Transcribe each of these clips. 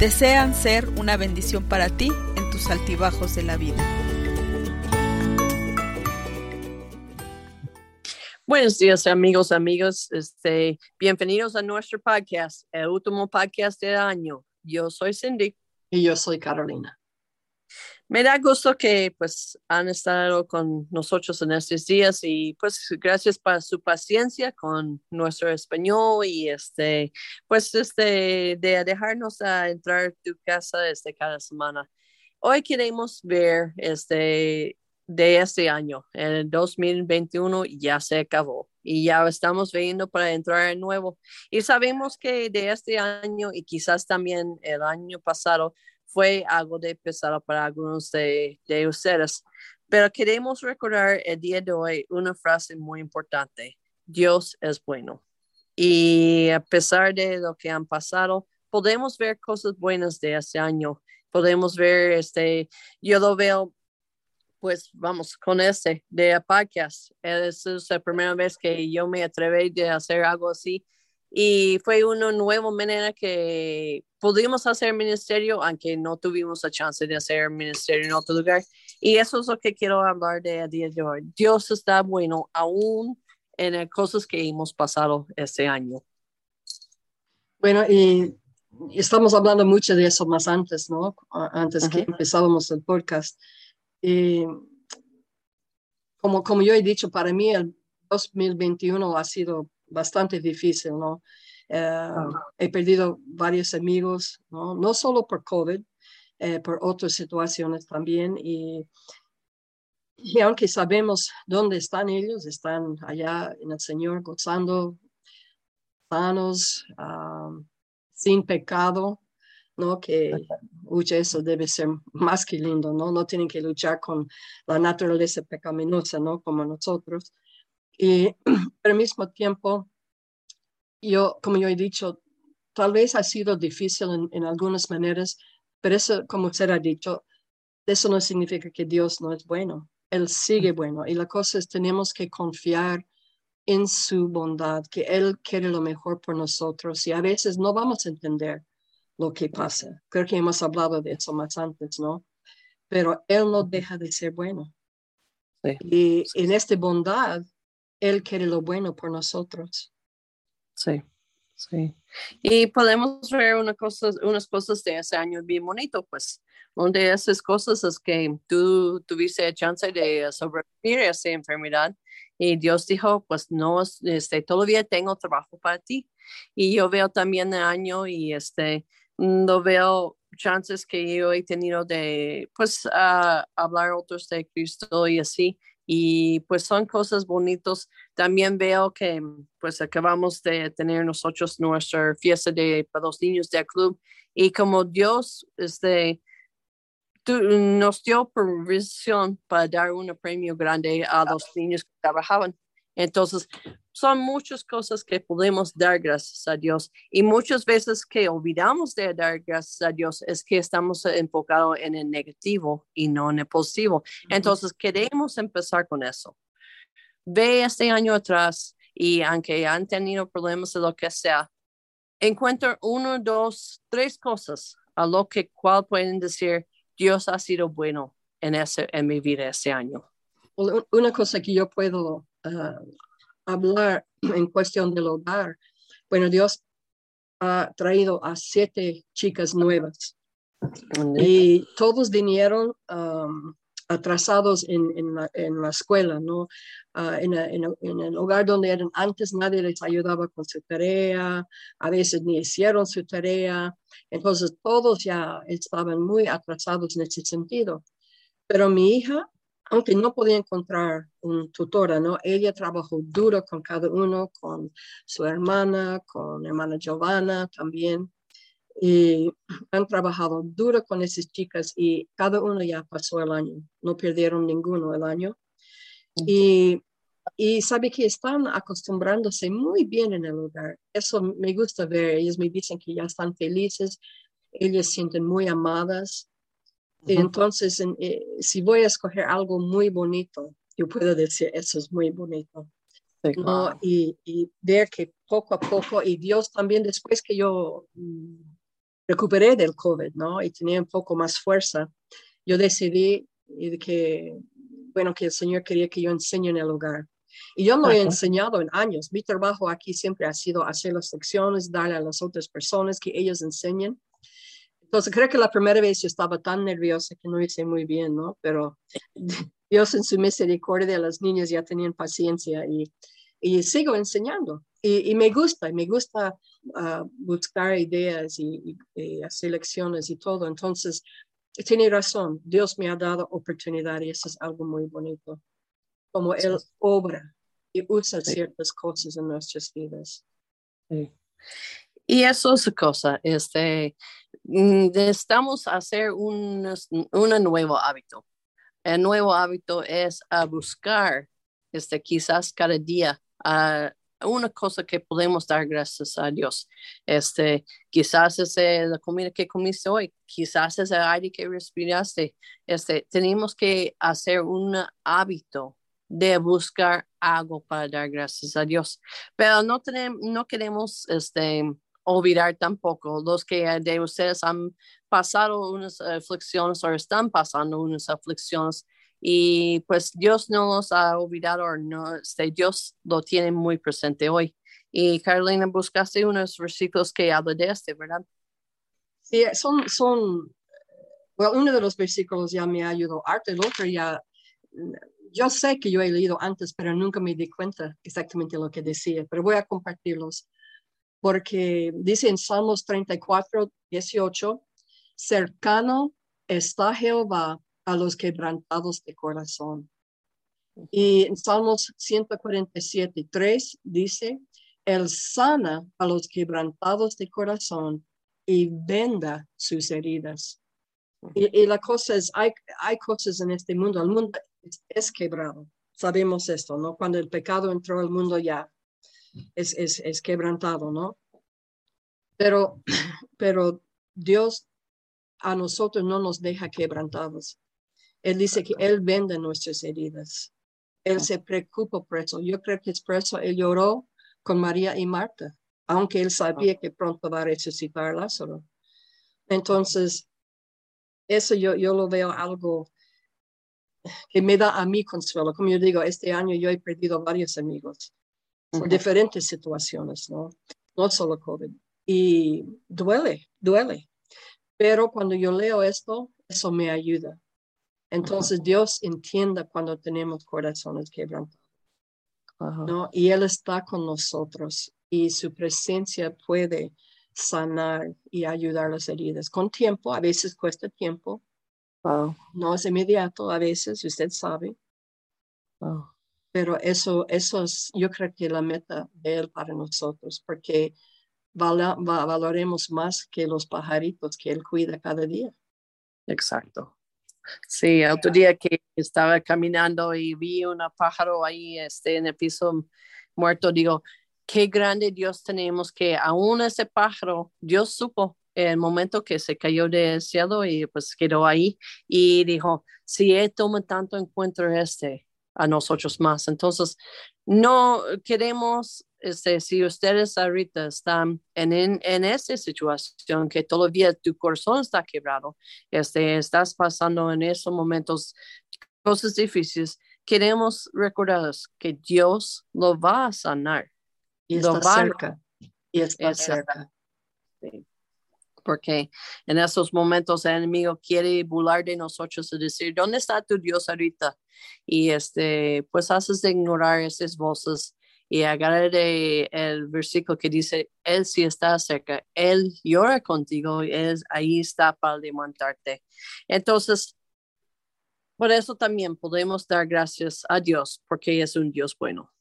desean ser una bendición para ti en tus altibajos de la vida. Buenos días amigos, amigos. Este, bienvenidos a nuestro podcast, el último podcast del año. Yo soy Cindy. Y yo soy Carolina. Me da gusto que pues han estado con nosotros en estos días y pues gracias por su paciencia con nuestro español y este pues este de dejarnos a entrar a tu casa este cada semana. Hoy queremos ver este de este año, el 2021 ya se acabó y ya estamos viendo para entrar en nuevo. Y sabemos que de este año y quizás también el año pasado fue algo de pesado para algunos de, ustedes. Pero queremos recordar el día de hoy una frase muy importante. Dios es bueno. Y a pesar de lo que han pasado, podemos ver cosas buenas de este año. Podemos ver, este, yo lo veo, pues vamos, con este de podcast. Esa es la primera vez que yo me atreví a hacer algo así y fue una nueva manera que pudimos hacer ministerio, aunque no tuvimos la chance de hacer ministerio en otro lugar. Y eso es lo que quiero hablar de a día de hoy. Dios está bueno aún en las cosas que hemos pasado este año. Bueno, y estamos hablando mucho de eso más antes, ¿no? Antes que empezábamos el podcast. Y como, como yo he dicho, para mí el 2021 ha sido bastante difícil, ¿no? Eh, he perdido varios amigos, ¿no? No solo por COVID, eh, por otras situaciones también. Y, y aunque sabemos dónde están ellos, están allá en el Señor gozando, sanos, sin pecado, ¿no? Que mucho eso debe ser más que lindo, ¿no? No tienen que luchar con la naturaleza pecaminosa, ¿no? Como nosotros. Y al mismo tiempo, yo, como yo he dicho, tal vez ha sido difícil en, algunas maneras, pero eso, como usted ha dicho, eso no significa que Dios no es bueno. Él sigue bueno. Y la cosa es, tenemos que confiar en su bondad, que Él quiere lo mejor por nosotros. Y a veces no vamos a entender lo que pasa. Creo que hemos hablado de eso más antes, ¿no? Pero Él no deja de ser bueno. Y en esta bondad, él quiere lo bueno por nosotros. Sí, sí. Y podemos ver una cosa, unas cosas de ese año bien bonito, pues. Una de esas cosas es que tú tuviste chance de sobrevivir a esa enfermedad y Dios dijo, pues no, este, todavía tengo trabajo para ti. Y yo veo también el año y este, no veo chances que yo he tenido de, pues, uh, hablar otros de Cristo y así y pues son cosas bonitos. También veo que pues acabamos de tener nosotros nuestra fiesta de para los niños del club y como Dios este, nos dio permisión para dar un premio grande a los niños que trabajaban. Entonces, son muchas cosas que podemos dar gracias a Dios y muchas veces que olvidamos de dar gracias a Dios es que estamos enfocados en el negativo y no en el positivo. Entonces, queremos empezar con eso. Ve este año atrás y aunque han tenido problemas de lo que sea, encuentra uno, dos, tres cosas a lo que cual pueden decir Dios ha sido bueno en, ese, en mi vida este año. Una cosa que yo puedo ah, hablar en cuestión del hogar. Bueno, Dios ha traído a siete chicas nuevas y todos vinieron um, atrasados en, en, la, en, la, escuela, ¿no? Uh, en, en, el hogar donde eran antes nadie les ayudaba con su tarea, a veces ni hicieron su tarea, entonces todos ya estaban muy atrasados en ese sentido. Pero mi hija aunque no podía encontrar un tutora, ¿no? Ella trabajó duro con cada uno, con su hermana, con hermana Giovanna también. y han trabajado duro con esas chicas y cada uno ya pasó el año, no perdieron ninguno el año. Y, y sabe que están acostumbrándose muy bien en el lugar. Eso me gusta ver. Ellos me dicen que ya están felices, ellas sienten muy amadas. Entonces, eh, si voy a escoger algo muy bonito, yo puedo decir, eso es muy bonito. ¿no? y, y, ver que poco a poco, y Dios también después que yo mm, recuperé del COVID, ¿no? Y tenía un poco más fuerza, yo decidí que, bueno, que el Señor quería que yo enseñe en el hogar. Y yo no he enseñado en años. Mi trabajo aquí siempre ha sido hacer las lecciones, darle a las otras personas que ellos enseñen. Entonces, creo que la primera vez yo estaba tan nerviosa que no hice muy bien, ¿no? Pero Dios en su misericordia, las niñas ya tenían paciencia y, y sigo enseñando. Y, me gusta, me gusta uh, buscar ideas y, hacer lecciones y todo. Entonces, tiene razón, Dios me ha dado oportunidad y eso es algo muy bonito. Como Él obra y usa ciertas cosas en nuestras vidas. Y eso es cosa, este, necesitamos hacer un, un nuevo hábito. El nuevo hábito es a buscar, este, quizás cada día, una cosa que podemos dar gracias a Dios. Este, quizás es la comida que comiste hoy, quizás es el aire que respiraste. Este, tenemos que hacer un hábito de buscar algo para dar gracias a Dios. Pero no, tenemos, no queremos este, olvidar tampoco los que de ustedes han pasado unas aflicciones o están pasando unas aflicciones y pues Dios no los ha olvidado, no, este, Dios lo tiene muy presente hoy. Y Carolina, buscaste unos versículos que hablan de este, ¿verdad? Sí, son, son, bueno, uno de los versículos ya me ayudó harto, el otro ya, yo sé que yo he leído antes, pero nunca me di cuenta exactamente lo que decía, pero voy a compartirlos, porque dice en Salmos 34, 18, cercano está Jehová a los quebrantados de corazón. Y en Salmos 147, 3 dice, Él sana a los quebrantados de corazón y venda sus heridas. Y, la cosa es, hay, hay, cosas en este mundo, el mundo es, quebrado. Sabemos esto, ¿no? Cuando el pecado entró al mundo ya es, es, quebrantado, ¿no? Pero, pero Dios a nosotros no nos deja quebrantados. Él dice que Él vende nuestras heridas. Él se preocupa por eso. Yo creo que es por eso Él lloró con María y Marta, aunque Él sabía que pronto va a resucitar Lázaro. Entonces, eso yo, yo lo veo algo que me da a mí consuelo. Como yo digo, este año yo he perdido varios amigos por diferentes situaciones, ¿no? No solo COVID. Y duele, duele. Pero cuando yo leo esto, eso me ayuda. Entonces Dios entienda cuando tenemos corazones quebrantados. ¿no? Y Él está con nosotros y su presencia puede sanar y ayudar las heridas. Con tiempo, a veces cuesta tiempo. No es inmediato, a veces, usted sabe. Pero eso, eso es, yo creo que la meta de Él para nosotros, porque valoremos más que los pajaritos que Él cuida cada día. Exacto. Sí, otro día que estaba caminando y vi un pájaro ahí este, en el piso muerto, digo, qué grande Dios tenemos que aún ese pájaro, Dios supo el momento que se cayó del cielo y pues quedó ahí y dijo, si él toma tanto encuentro este, a nosotros más. Entonces, no queremos este, si ustedes ahorita están en, en, en esa situación que todavía tu corazón está quebrado, este, estás pasando en esos momentos cosas difíciles, queremos recordaros que Dios lo va a sanar. Y está cerca. Y está, cerca. Porque en esos momentos el enemigo quiere burlar de nosotros y decir, ¿dónde está tu Dios ahorita? Y este, pues haces de ignorar esas voces y agarre el versículo que dice, Él sí está cerca, Él llora contigo, Él ahí está para levantarte. Entonces, por eso también podemos dar gracias a Dios, porque es un Dios bueno.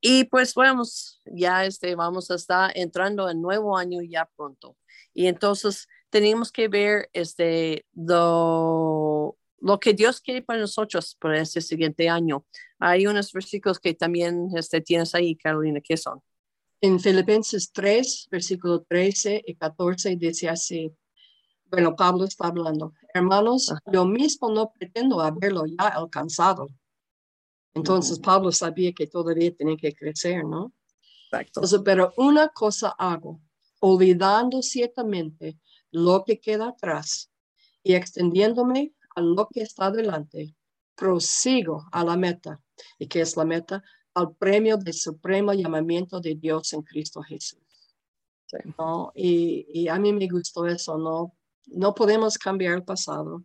Y pues vamos, ya este, vamos a estar entrando en nuevo año ya pronto. Y entonces tenemos que ver este, lo, lo que Dios quiere para nosotros para este siguiente año. Hay unos versículos que también este, tienes ahí, Carolina, ¿qué son? En Filipenses 3, versículo 13 y 14 dice así. Bueno, Pablo está hablando. Hermanos, yo mismo no pretendo haberlo ya alcanzado. Entonces Pablo sabía que todavía tenía que crecer, ¿no? Exacto. pero una cosa hago, olvidando ciertamente lo que queda atrás y extendiéndome a lo que está delante, prosigo a la meta. ¿Y qué es la meta? Al premio del supremo llamamiento de Dios en Cristo Jesús. ¿No? Y, y, a mí me gustó eso, ¿no? No podemos cambiar el pasado,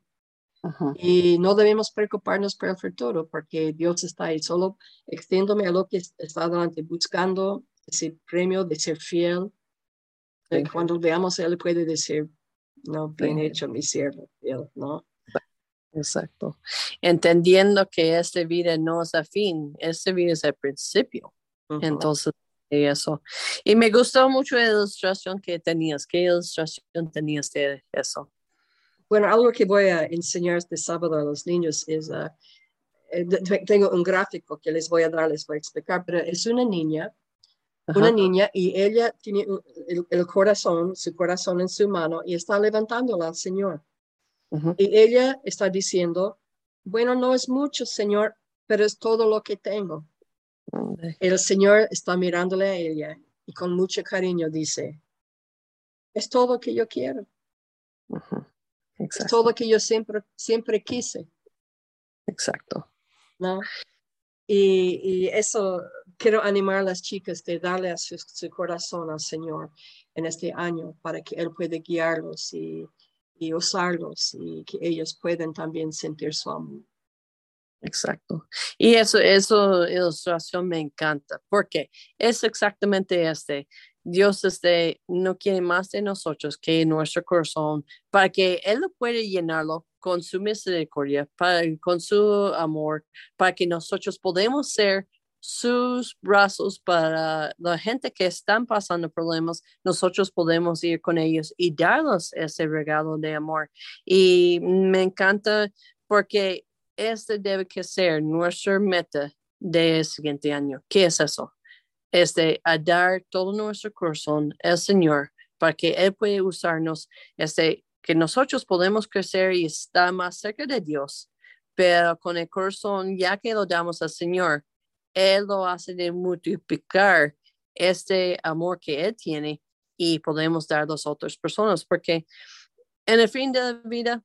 y no debemos preocuparnos por el futuro porque Dios está ahí. Solo extiéndome a lo que está adelante, buscando ese premio de ser fiel. Cuando veamos, Él puede decir, no, bien hecho, mi siervo, ¿no? Exacto. Entendiendo que esta vida no es el fin, esta vida es el principio. Entonces, eso. Y me gustó mucho la ilustración que tenías. ¿Qué ilustración tenías de eso? Bueno, algo que voy a enseñar este sábado a los niños es, eh, tengo un gráfico que les voy a dar, les voy a explicar, pero es una niña, una niña y ella tiene el, corazón, su corazón en su mano y está levantándola al Señor. Y ella está diciendo, bueno, no es mucho, Señor, pero es todo lo que tengo. El Señor está mirándole a ella y con mucho cariño dice, es todo lo que yo quiero. Todo lo que yo siempre, siempre quise. Exacto. ¿No? Y, y, eso quiero animar a las chicas de darle a su, corazón al Señor en este año para que Él pueda guiarlos y, y usarlos y que ellos puedan también sentir su amor. Exacto. Y eso, eso ilustración me encanta porque es exactamente este. Dios este, no quiere más de nosotros que nuestro corazón para que Él lo puede llenarlo con su misericordia, para, con su amor, para que nosotros podamos ser sus brazos para la gente que están pasando problemas, nosotros podemos ir con ellos y darles ese regalo de amor. Y me encanta porque este debe que ser nuestra meta del siguiente año. ¿Qué es eso? este, a dar todo nuestro corazón al Señor para que Él pueda usarnos, este, que nosotros podemos crecer y estar más cerca de Dios, pero con el corazón, ya que lo damos al Señor, Él lo hace de multiplicar este amor que Él tiene y podemos dar a las otras personas, porque en el fin de la vida,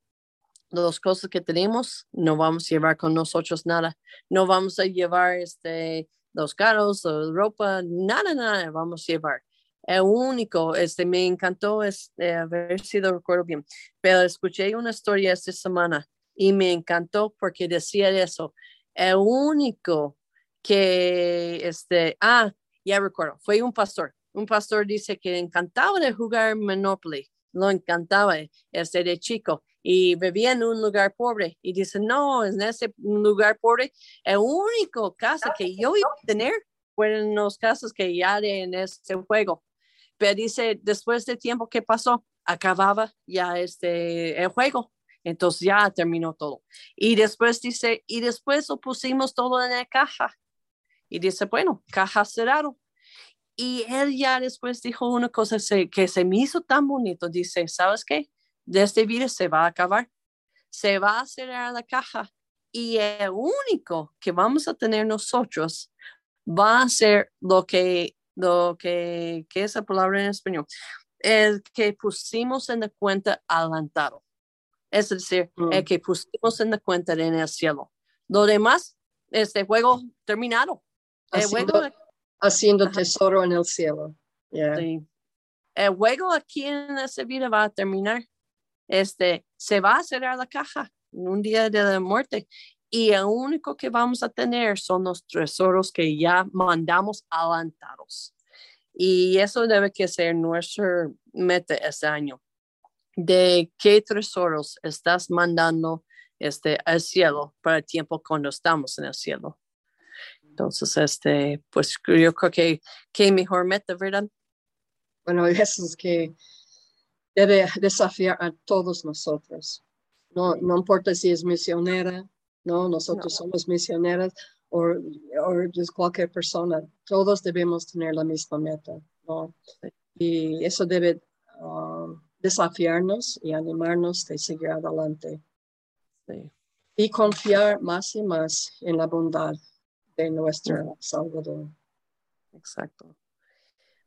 las cosas que tenemos, no vamos a llevar con nosotros nada, no vamos a llevar este, los carros, la ropa, nada, nada vamos a llevar. El único, este, me encantó, es, eh, a ver si lo recuerdo bien, pero escuché una historia esta semana y me encantó porque decía eso. El único que, este, ah, ya recuerdo, fue un pastor. Un pastor dice que encantaba de jugar Monopoly, lo encantaba, este, de chico y vivía en un lugar pobre y dice, no, en ese lugar pobre, el único casa que yo iba a tener fueron los casos que ya en ese juego. Pero dice, después de tiempo que pasó, acababa ya este, el juego. Entonces ya terminó todo. Y después dice, y después lo pusimos todo en la caja. Y dice, bueno, caja cerrado. Y él ya después dijo una cosa que se me hizo tan bonito. Dice, ¿sabes qué? de este virus se va a acabar. Se va a cerrar la caja y el único que vamos a tener nosotros va a ser lo que, lo que, ¿qué es la palabra en español? El que pusimos en la cuenta adelantado. Es decir, el mm. que pusimos en la cuenta en el cielo. Lo demás, este juego terminado. Haciendo, tesoro en el cielo. El juego aquí en esta vida va a terminar este, se va a cerrar la caja en un día de la muerte y el único que vamos a tener son los tesoros que ya mandamos adelantados. Y eso debe que ser nuestra meta este año. ¿De qué tesoros estás mandando este, al cielo para el tiempo cuando estamos en el cielo? Entonces, este, pues yo creo que qué mejor meta, ¿verdad? Bueno, eso es que debe desafiar a todos nosotros. No, no importa si es misionera, no, nosotros somos misioneras o, o cualquier persona, todos debemos tener la misma meta, ¿no? Y eso debe um, desafiarnos y animarnos de seguir adelante. Y confiar más y más en la bondad de nuestro Salvador. Exacto.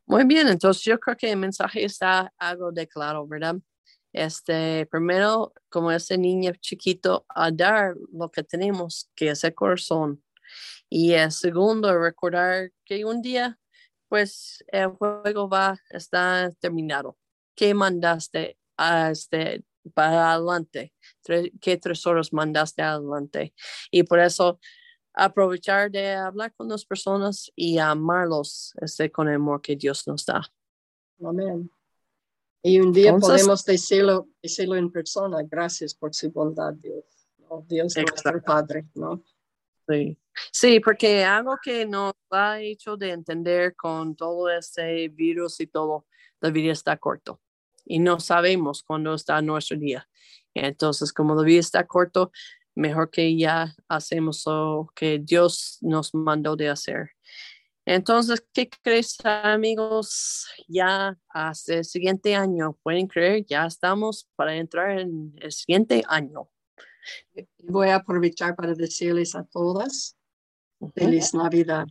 Muy bien, entonces yo creo que el mensaje está algo de claro, ¿verdad? Este, primero, como ese niño chiquito, a dar lo que tenemos, que es el corazón. Y el segundo, recordar que un día, pues, el juego va, está terminado. ¿Qué mandaste a este, para adelante? ¿Qué tesoros mandaste adelante? Y por eso aprovechar de hablar con las personas y amarlos este, con el amor que Dios nos da. Amén. Y un día podemos decirlo, decirlo en persona, gracias por su bondad, Dios. Dios es nuestro Padre, ¿no? Sí. sí, porque algo que nos ha hecho de entender con todo este virus y todo, la vida está corto y no sabemos cuándo está nuestro día. Entonces, como la vida está corto, mejor que ya hacemos lo que Dios nos mandó de hacer. Entonces, ¿qué crees, amigos? Ya hasta el siguiente año, pueden creer, ya estamos para entrar en el siguiente año. Voy a aprovechar para decirles a todas feliz Navidad.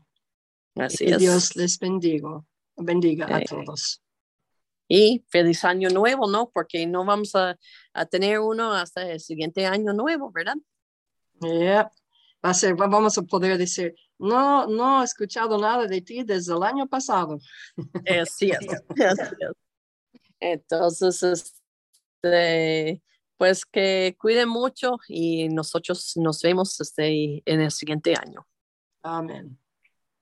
Así que Dios les bendiga, bendiga a todos. Y feliz año nuevo, ¿no? Porque no vamos a, a tener uno hasta el siguiente año nuevo, ¿verdad? Yeah. Va a ser, vamos a poder decir, no, no he escuchado nada de ti desde el año pasado. Es cierto. Entonces, este, pues que cuiden mucho y nosotros nos vemos este, en el siguiente año. Amén.